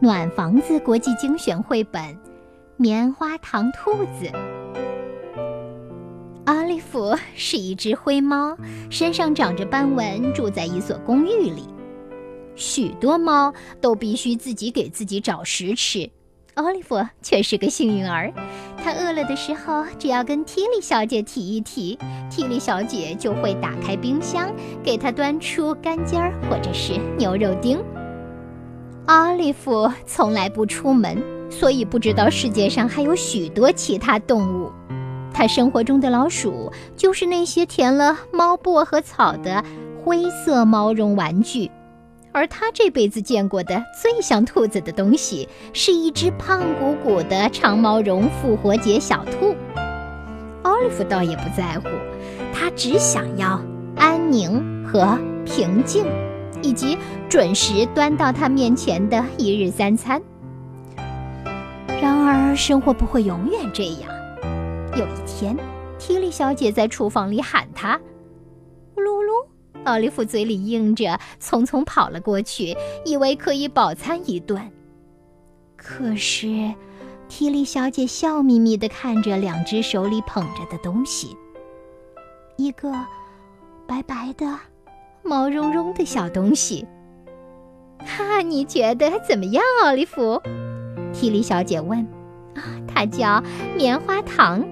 暖房子国际精选绘本《棉花糖兔子》。奥利弗是一只灰猫，身上长着斑纹，住在一所公寓里。许多猫都必须自己给自己找食吃，奥利弗却是个幸运儿。他饿了的时候，只要跟提莉小姐提一提，提莉小姐就会打开冰箱，给他端出干尖儿或者是牛肉丁。奥利弗从来不出门，所以不知道世界上还有许多其他动物。他生活中的老鼠就是那些填了猫薄荷草的灰色毛绒玩具。而他这辈子见过的最像兔子的东西，是一只胖鼓鼓的长毛绒复活节小兔。奥利弗倒也不在乎，他只想要安宁和平静，以及准时端到他面前的一日三餐。然而，生活不会永远这样。有一天，提莉小姐在厨房里喊他：“噜噜。”奥利弗嘴里应着，匆匆跑了过去，以为可以饱餐一顿。可是，提莉小姐笑眯眯地看着两只手里捧着的东西，一个白白的、毛茸茸的小东西。哈，你觉得怎么样，奥利弗？提里小姐问。啊，它叫棉花糖。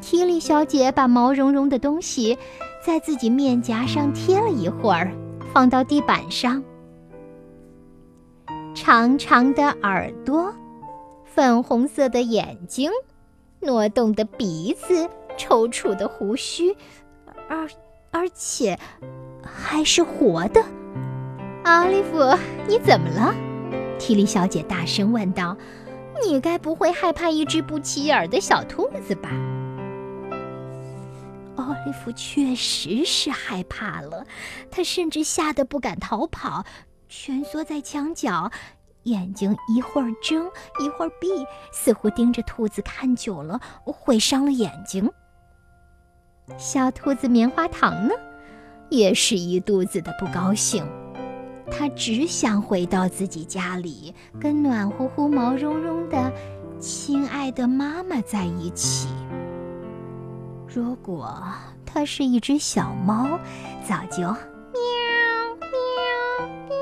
提里小姐把毛茸茸的东西。在自己面颊上贴了一会儿，放到地板上。长长的耳朵，粉红色的眼睛，挪动的鼻子，抽搐的胡须，而而且还是活的。奥利弗，你怎么了？提莉小姐大声问道：“你该不会害怕一只不起眼的小兔子吧？”奥利弗确实是害怕了，他甚至吓得不敢逃跑，蜷缩在墙角，眼睛一会儿睁一会儿闭，似乎盯着兔子看久了会伤了眼睛。小兔子棉花糖呢，也是一肚子的不高兴，它只想回到自己家里，跟暖乎乎、毛茸茸的亲爱的妈妈在一起。如果它是一只小猫，早就喵喵喵；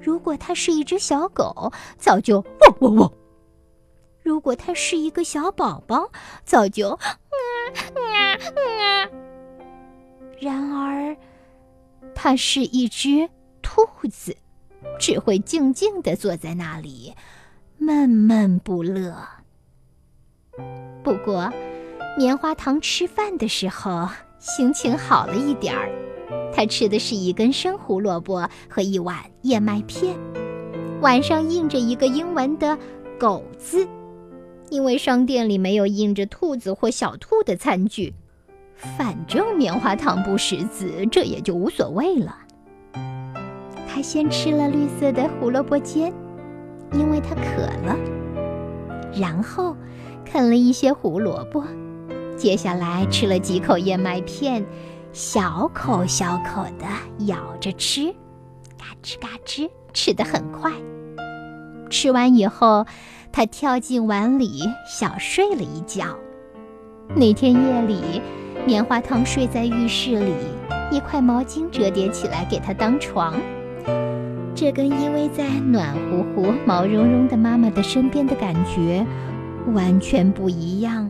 如果它是一只小狗，早就汪汪汪；如果它是一个小宝宝，早就啊啊啊。然而，它是一只兔子，只会静静地坐在那里，闷闷不乐。不过，棉花糖吃饭的时候心情好了一点儿，他吃的是一根生胡萝卜和一碗燕麦片，碗上印着一个英文的“狗”字，因为商店里没有印着兔子或小兔的餐具。反正棉花糖不识字，这也就无所谓了。他先吃了绿色的胡萝卜尖，因为他渴了，然后啃了一些胡萝卜。接下来吃了几口燕麦片，小口小口的咬着吃，嘎吱嘎吱，吃得很快。吃完以后，他跳进碗里，小睡了一觉。那天夜里，棉花糖睡在浴室里，一块毛巾折叠起来给他当床。这跟依偎在暖乎乎、毛茸茸的妈妈的身边的感觉完全不一样。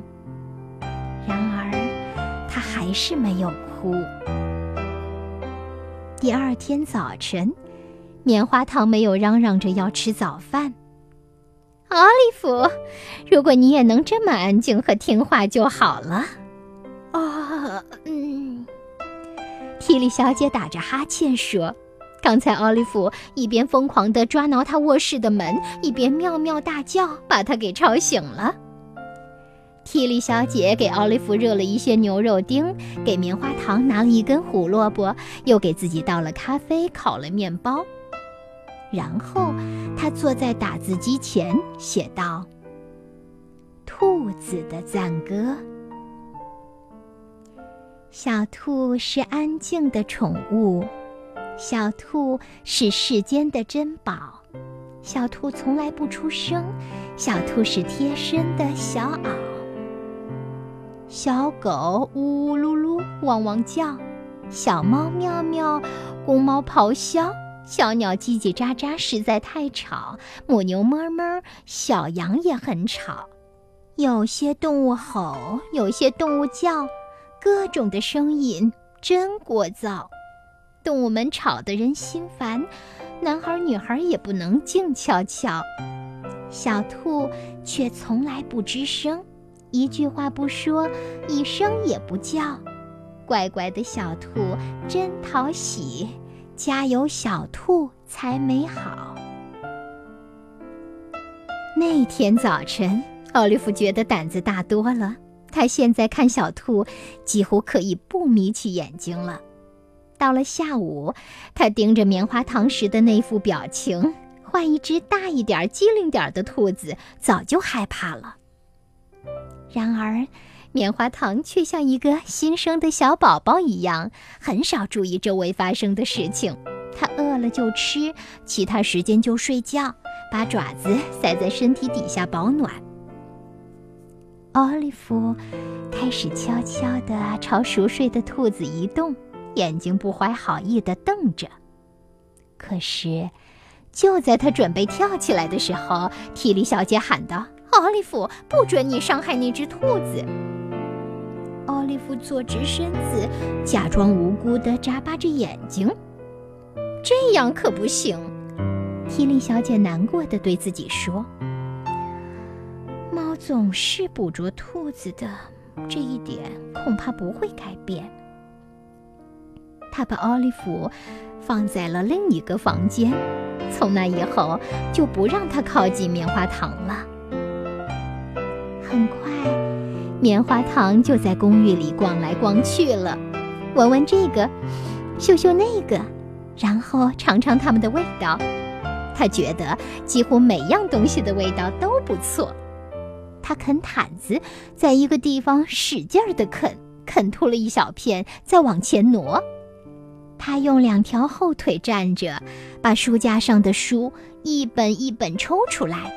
然而，他还是没有哭。第二天早晨，棉花糖没有嚷嚷着要吃早饭。奥利弗，如果你也能这么安静和听话就好了。嗯。提里小姐打着哈欠说：“刚才奥利弗一边疯狂地抓挠她卧室的门，一边喵喵大叫，把她给吵醒了。”提里小姐给奥利弗热了一些牛肉丁，给棉花糖拿了一根胡萝卜，又给自己倒了咖啡，烤了面包。然后，她坐在打字机前，写道：“兔子的赞歌。小兔是安静的宠物，小兔是世间的珍宝。小兔从来不出声，小兔是贴身的小袄。小狗呜呜噜噜，汪汪叫；小猫喵喵，公猫咆哮；小鸟叽叽喳喳，实在太吵；母牛哞哞，小羊也很吵。有些动物吼，有些动物叫，各种的声音真聒噪。动物们吵得人心烦，男孩女孩也不能静悄悄。小兔却从来不吱声，一句话不说，一声也不叫。乖乖的小兔真讨喜，家有小兔才美好。那天早晨，奥利弗觉得胆子大多了。他现在看小兔，几乎可以不眯起眼睛了。到了下午，他盯着棉花糖时的那副表情，换一只大一点、机灵点的兔子，早就害怕了。然而，棉花糖却像一个新生的小宝宝一样，很少注意周围发生的事情。它饿了就吃，其他时间就睡觉，把爪子塞在身体底下保暖。奥利弗开始悄悄地朝熟睡的兔子移动。眼睛不怀好意地瞪着，可是，就在他准备跳起来的时候，提里小姐喊道：“奥利弗，不准你伤害那只兔子！”奥利弗坐直身子，假装无辜地眨巴着眼睛。这样可不行，提里小姐难过的对自己说：“总是捕捉兔子的，这一点恐怕不会改变。”他把奥利弗放在了另一个房间，从那以后就不让他靠近棉花糖了。很快，棉花糖就在公寓里逛来逛去了，闻闻这个，嗅嗅那个，然后尝尝它们的味道。他觉得几乎每样东西的味道都不错。他啃毯子，在一个地方使劲儿地啃，啃秃了一小片，再往前挪。他用两条后腿站着，把书架上的书一本一本抽出来。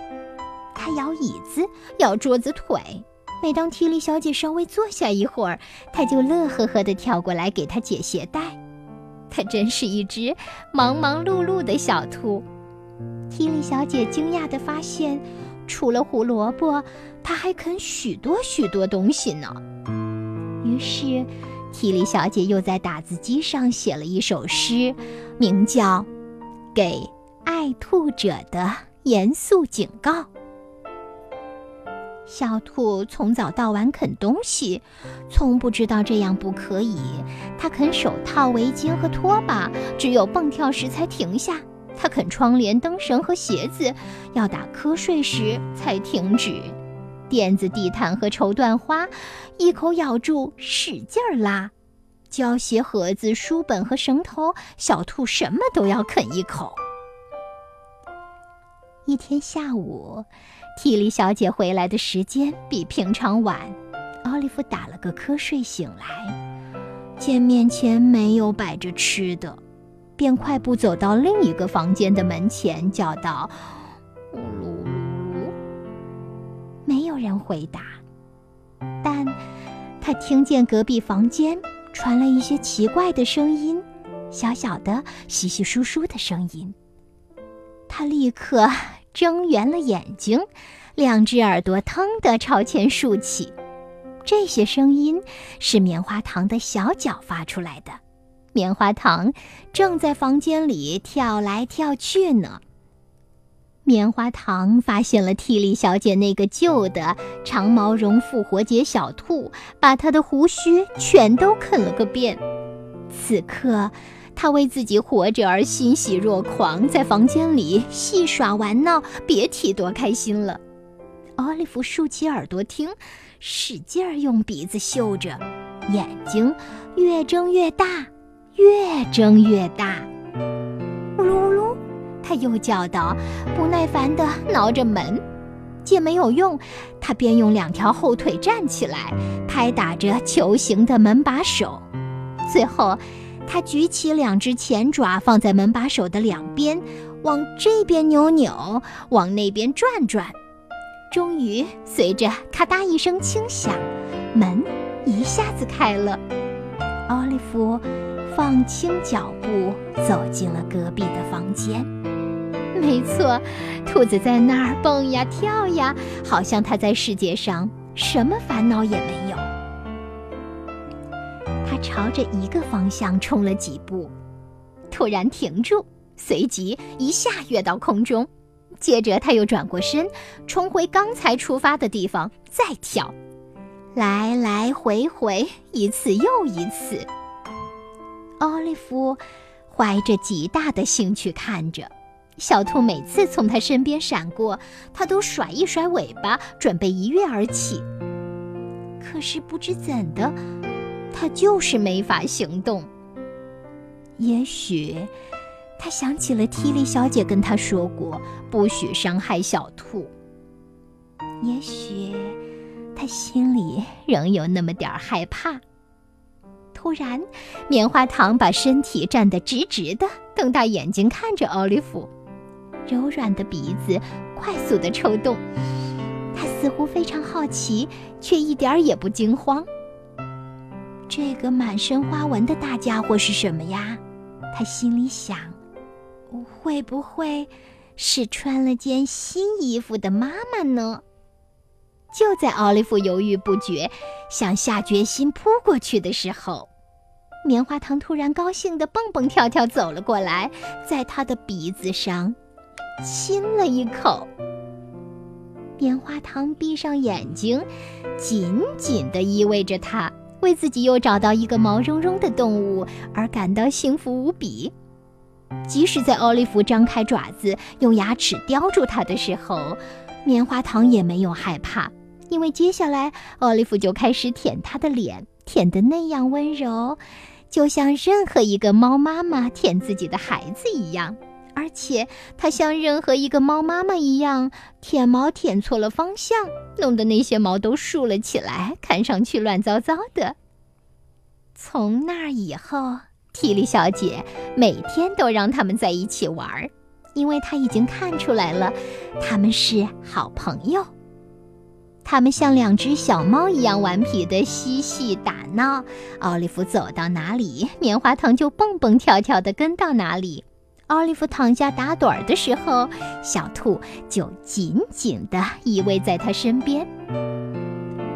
他摇椅子，摇桌子腿。每当提里小姐稍微坐下一会儿，他就乐呵呵地跳过来给她解鞋带。他真是一只忙忙碌碌的小兔。提里小姐惊讶地发现，除了胡萝卜，他还啃许多许多东西呢。于是。提里小姐又在打字机上写了一首诗，名叫《给爱兔者的严肃警告》。小兔从早到晚啃东西，从不知道这样不可以。它啃手套、围巾和拖把，只有蹦跳时才停下；它啃窗帘、灯绳和鞋子，要打瞌睡时才停止。垫子、地毯和绸缎花，一口咬住，使劲儿拉；胶鞋盒子、书本和绳头，小兔什么都要啃一口。一天下午，提里小姐回来的时间比平常晚，奥利弗打了个瞌睡醒来，见面前没有摆着吃的，便快步走到另一个房间的门前，叫道：“呜噜。”没有人回答，但他听见隔壁房间传来一些奇怪的声音，小小的、稀稀疏疏的声音。他立刻 睁圆了眼睛，两只耳朵腾地朝前竖起。这些声音是棉花糖的小脚发出来的，棉花糖正在房间里跳来跳去呢。棉花糖发现了蒂莉小姐那个旧的长毛绒复活节小兔，把她的胡须全都啃了个遍。此刻，他为自己活着而欣喜若狂，在房间里戏耍玩闹，别提多开心了。奥利弗竖起耳朵听，使劲儿用鼻子嗅着，眼睛越睁越大，越睁越大。呜噜呜噜。他又叫道，不耐烦地挠着门，见没有用，他便用两条后腿站起来，拍打着球形的门把手。最后，他举起两只前爪，放在门把手的两边，往这边扭扭，往那边转转。终于，随着咔嗒一声轻响，门一下子开了。奥利弗放轻脚步走进了隔壁的房间。没错，兔子在那儿蹦呀跳呀，好像它在世界上什么烦恼也没有。它朝着一个方向冲了几步，突然停住，随即一下跃到空中。接着，他又转过身，冲回刚才出发的地方，再跳，来来回回，一次又一次。奥利弗怀着极大的兴趣看着小兔，每次从他身边闪过，他都甩一甩尾巴，准备一跃而起。可是不知怎的，他就是没法行动。也许……他想起了缇莉小姐跟他说过，不许伤害小兔。也许他心里仍有那么点儿害怕。突然，棉花糖把身体站得直直的，瞪大眼睛看着奥利弗，柔软的鼻子快速的抽动。他似乎非常好奇，却一点儿也不惊慌。这个满身花纹的大家伙是什么呀？他心里想。会不会是穿了件新衣服的妈妈呢？就在奥利弗犹豫不决，想下决心扑过去的时候，棉花糖突然高兴地蹦蹦跳跳走了过来，在他的鼻子上亲了一口。棉花糖闭上眼睛，紧紧地依偎着他，为自己又找到一个毛茸茸的动物而感到幸福无比。即使在奥利弗张开爪子用牙齿叼住它的时候，棉花糖也没有害怕，因为接下来奥利弗就开始舔它的脸，舔得那样温柔，就像任何一个猫妈妈舔自己的孩子一样。而且它像任何一个猫妈妈一样，舔毛舔错了方向，弄得那些毛都竖了起来，看上去乱糟糟的。从那以后。缇莉小姐每天都让他们在一起玩，因为她已经看出来了，他们是好朋友。他们像两只小猫一样顽皮地嬉戏打闹。奥利弗走到哪里，棉花糖就蹦蹦跳跳地跟到哪里。奥利弗躺下打盹儿的时候，小兔就紧紧地依偎在他身边。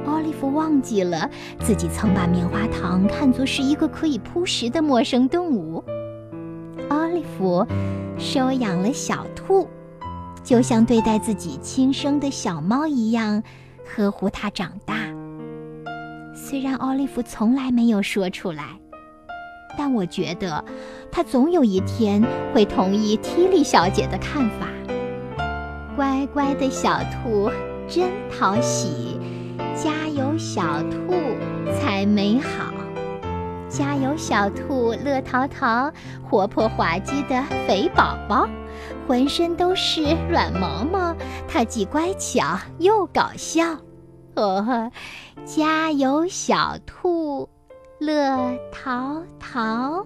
奥利弗忘记了自己曾把棉花糖看作是一个可以扑食的陌生动物。奥利弗收养了小兔，就像对待自己亲生的小猫一样，呵护它长大。虽然奥利弗从来没有说出来，但我觉得他总有一天会同意缇莉小姐的看法。乖乖的小兔真讨喜。家有小兔才美好，家有小兔乐淘淘，活泼滑稽的肥宝宝，浑身都是软毛毛，它既乖巧又搞笑。哦，家有小兔乐淘淘。